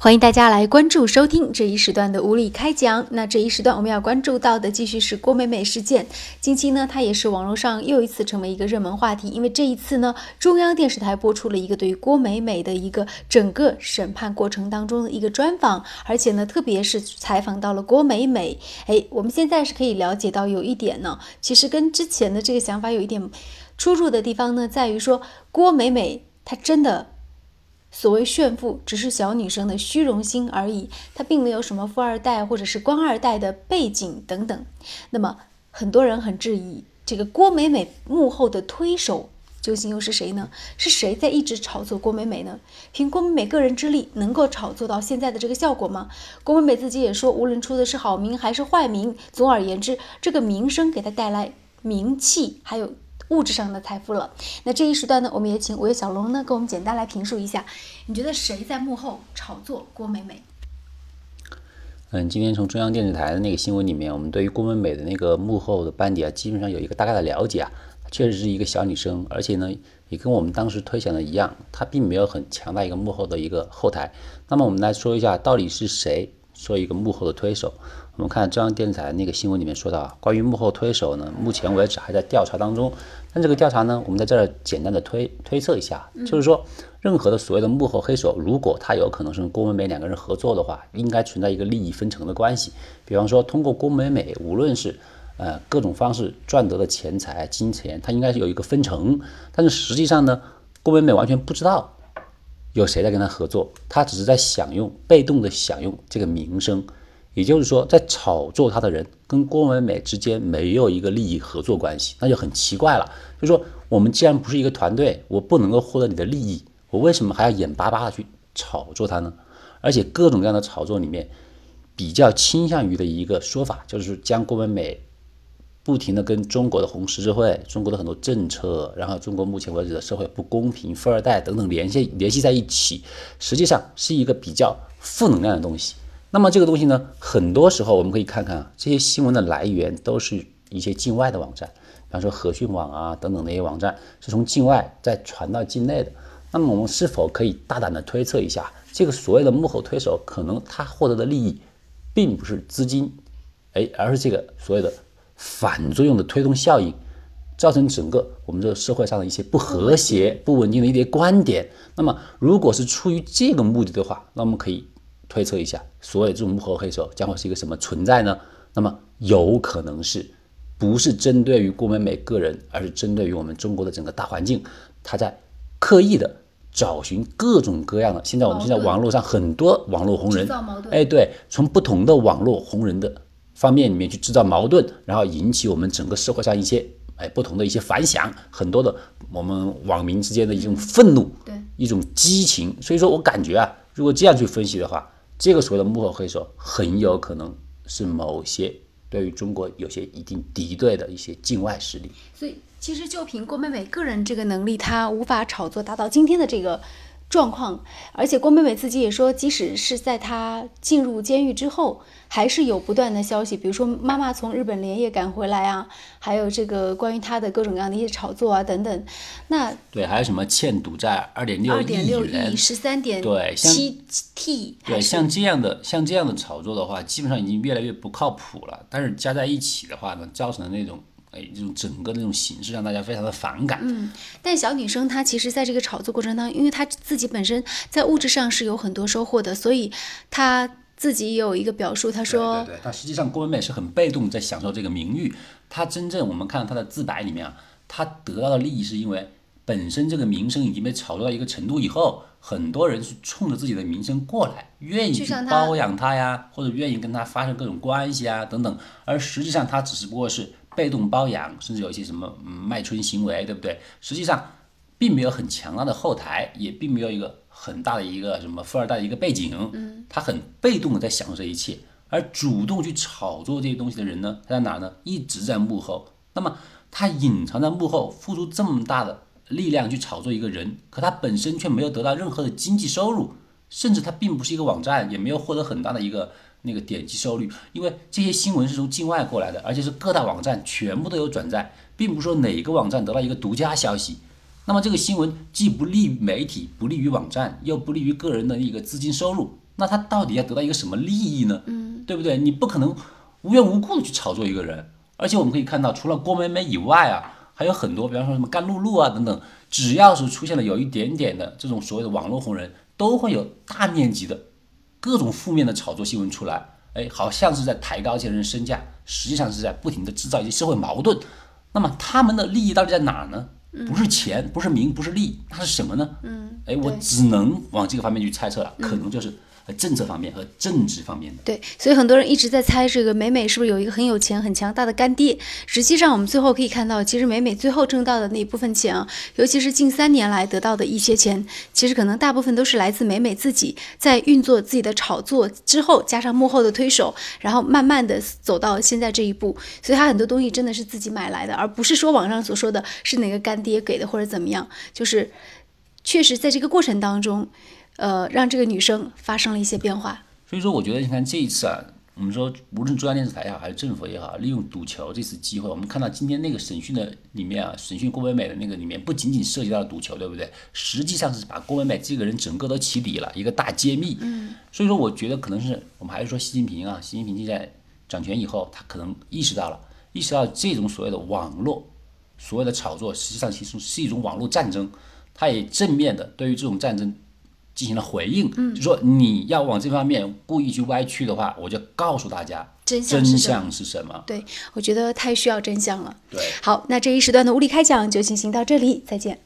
欢迎大家来关注收听这一时段的无理开讲。那这一时段我们要关注到的继续是郭美美事件。近期呢，它也是网络上又一次成为一个热门话题，因为这一次呢，中央电视台播出了一个对于郭美美的一个整个审判过程当中的一个专访，而且呢，特别是采访到了郭美美。哎，我们现在是可以了解到有一点呢，其实跟之前的这个想法有一点出入的地方呢，在于说郭美美她真的。所谓炫富，只是小女生的虚荣心而已，她并没有什么富二代或者是官二代的背景等等。那么，很多人很质疑，这个郭美美幕后的推手究竟又是谁呢？是谁在一直炒作郭美美呢？凭郭美美个人之力，能够炒作到现在的这个效果吗？郭美美自己也说，无论出的是好名还是坏名，总而言之，这个名声给她带来名气，还有。物质上的财富了。那这一时段呢，我们也请五月小龙呢，给我们简单来评述一下，你觉得谁在幕后炒作郭美美？嗯，今天从中央电视台的那个新闻里面，我们对于郭美美的那个幕后的班底啊，基本上有一个大概的了解啊。确实是一个小女生，而且呢，也跟我们当时推想的一样，她并没有很强大一个幕后的一个后台。那么我们来说一下，到底是谁说一个幕后的推手？我们看中央电视台那个新闻里面说到，关于幕后推手呢，目前为止还在调查当中。但这个调查呢，我们在这儿简单的推推测一下，就是说，任何的所谓的幕后黑手，如果他有可能是跟郭美美两个人合作的话，应该存在一个利益分成的关系。比方说，通过郭美美，无论是呃各种方式赚得的钱财、金钱，他应该是有一个分成。但是实际上呢，郭美美完全不知道有谁在跟他合作，他只是在享用被动的享用这个名声。也就是说，在炒作他的人跟郭美美之间没有一个利益合作关系，那就很奇怪了。就是说我们既然不是一个团队，我不能够获得你的利益，我为什么还要眼巴巴的去炒作他呢？而且各种各样的炒作里面，比较倾向于的一个说法，就是将郭美美不停的跟中国的红十字会、中国的很多政策，然后中国目前为止的社会不公平、富二代等等联系联系在一起，实际上是一个比较负能量的东西。那么这个东西呢，很多时候我们可以看看啊，这些新闻的来源都是一些境外的网站，比方说和讯网啊等等那些网站，是从境外再传到境内的。那么我们是否可以大胆的推测一下，这个所谓的幕后推手，可能他获得的利益，并不是资金，哎，而是这个所谓的反作用的推动效应，造成整个我们这个社会上的一些不和谐、不稳定的一些观点。那么如果是出于这个目的的话，那我们可以。推测一下，所有这种幕后黑手将会是一个什么存在呢？那么有可能是，不是针对于郭美美个人，而是针对于我们中国的整个大环境，他在刻意的找寻各种各样的。现在我们现在网络上很多网络红人，哎，对，从不同的网络红人的方面里面去制造矛盾，然后引起我们整个社会上一些哎不同的一些反响，很多的我们网民之间的一种愤怒，对，一种激情。所以说我感觉啊，如果这样去分析的话。这个所谓的幕后黑手，很有可能是某些对于中国有些一定敌对的一些境外势力。所以，其实就凭郭美美个人这个能力，她无法炒作达到今天的这个。状况，而且郭美美自己也说，即使是在她进入监狱之后，还是有不断的消息，比如说妈妈从日本连夜赶回来啊，还有这个关于她的各种各样的一些炒作啊等等。那对，还有什么欠赌债二点六亿十三点对七 T 对，像这样的像这样的炒作的话，基本上已经越来越不靠谱了。但是加在一起的话呢，造成的那种。哎，这种整个那种形式让大家非常的反感。嗯，但小女生她其实在这个炒作过程当中，因为她自己本身在物质上是有很多收获的，所以她自己也有一个表述，她说：“对，她实际上郭美美是很被动在享受这个名誉。她真正我们看到她的自白里面啊，她得到的利益是因为本身这个名声已经被炒作到一个程度以后，很多人是冲着自己的名声过来，愿意去包养她呀，或者愿意跟她发生各种关系啊等等。而实际上她只不过是。”被动包养，甚至有一些什么嗯卖春行为，对不对？实际上，并没有很强大的后台，也并没有一个很大的一个什么富二代的一个背景。嗯，他很被动的在享受这一切，而主动去炒作这些东西的人呢，他在哪呢？一直在幕后。那么，他隐藏在幕后，付出这么大的力量去炒作一个人，可他本身却没有得到任何的经济收入，甚至他并不是一个网站，也没有获得很大的一个。那个点击收率，因为这些新闻是从境外过来的，而且是各大网站全部都有转载，并不是说哪个网站得到一个独家消息。那么这个新闻既不利于媒体，不利于网站，又不利于个人的一个资金收入，那他到底要得到一个什么利益呢？嗯，对不对？你不可能无缘无故的去炒作一个人。而且我们可以看到，除了郭美美以外啊，还有很多，比方说什么甘露露啊等等，只要是出现了有一点点的这种所谓的网络红人，都会有大面积的各种负面的炒作新闻出来。哎，好像是在抬高一些人身价，实际上是在不停的制造一些社会矛盾。那么他们的利益到底在哪儿呢？不是钱，不是名，不是利，那是什么呢？嗯，哎，我只能往这个方面去猜测了，可能就是。政策方面和政治方面的，对，所以很多人一直在猜这个美美是不是有一个很有钱、很强大的干爹。实际上，我们最后可以看到，其实美美最后挣到的那一部分钱啊，尤其是近三年来得到的一些钱，其实可能大部分都是来自美美自己在运作自己的炒作之后，加上幕后的推手，然后慢慢的走到现在这一步。所以，她很多东西真的是自己买来的，而不是说网上所说的是哪个干爹给的或者怎么样。就是确实在这个过程当中。呃，让这个女生发生了一些变化。所以说，我觉得你看这一次啊，我们说无论中央电视台也好，还是政府也好，利用赌球这次机会，我们看到今天那个审讯的里面啊，审讯郭美美的那个里面，不仅仅涉及到了赌球，对不对？实际上是把郭美美这个人整个都起底了，一个大揭秘。嗯。所以说，我觉得可能是我们还是说习近平啊，习近平现在掌权以后，他可能意识到了，意识到这种所谓的网络所谓的炒作，实际上其实是一种网络战争，他也正面的对于这种战争。进行了回应，嗯，就说你要往这方面故意去歪曲的话，我就告诉大家真相真相是什么。对，我觉得太需要真相了。对，好，那这一时段的物理开讲就进行到这里，再见。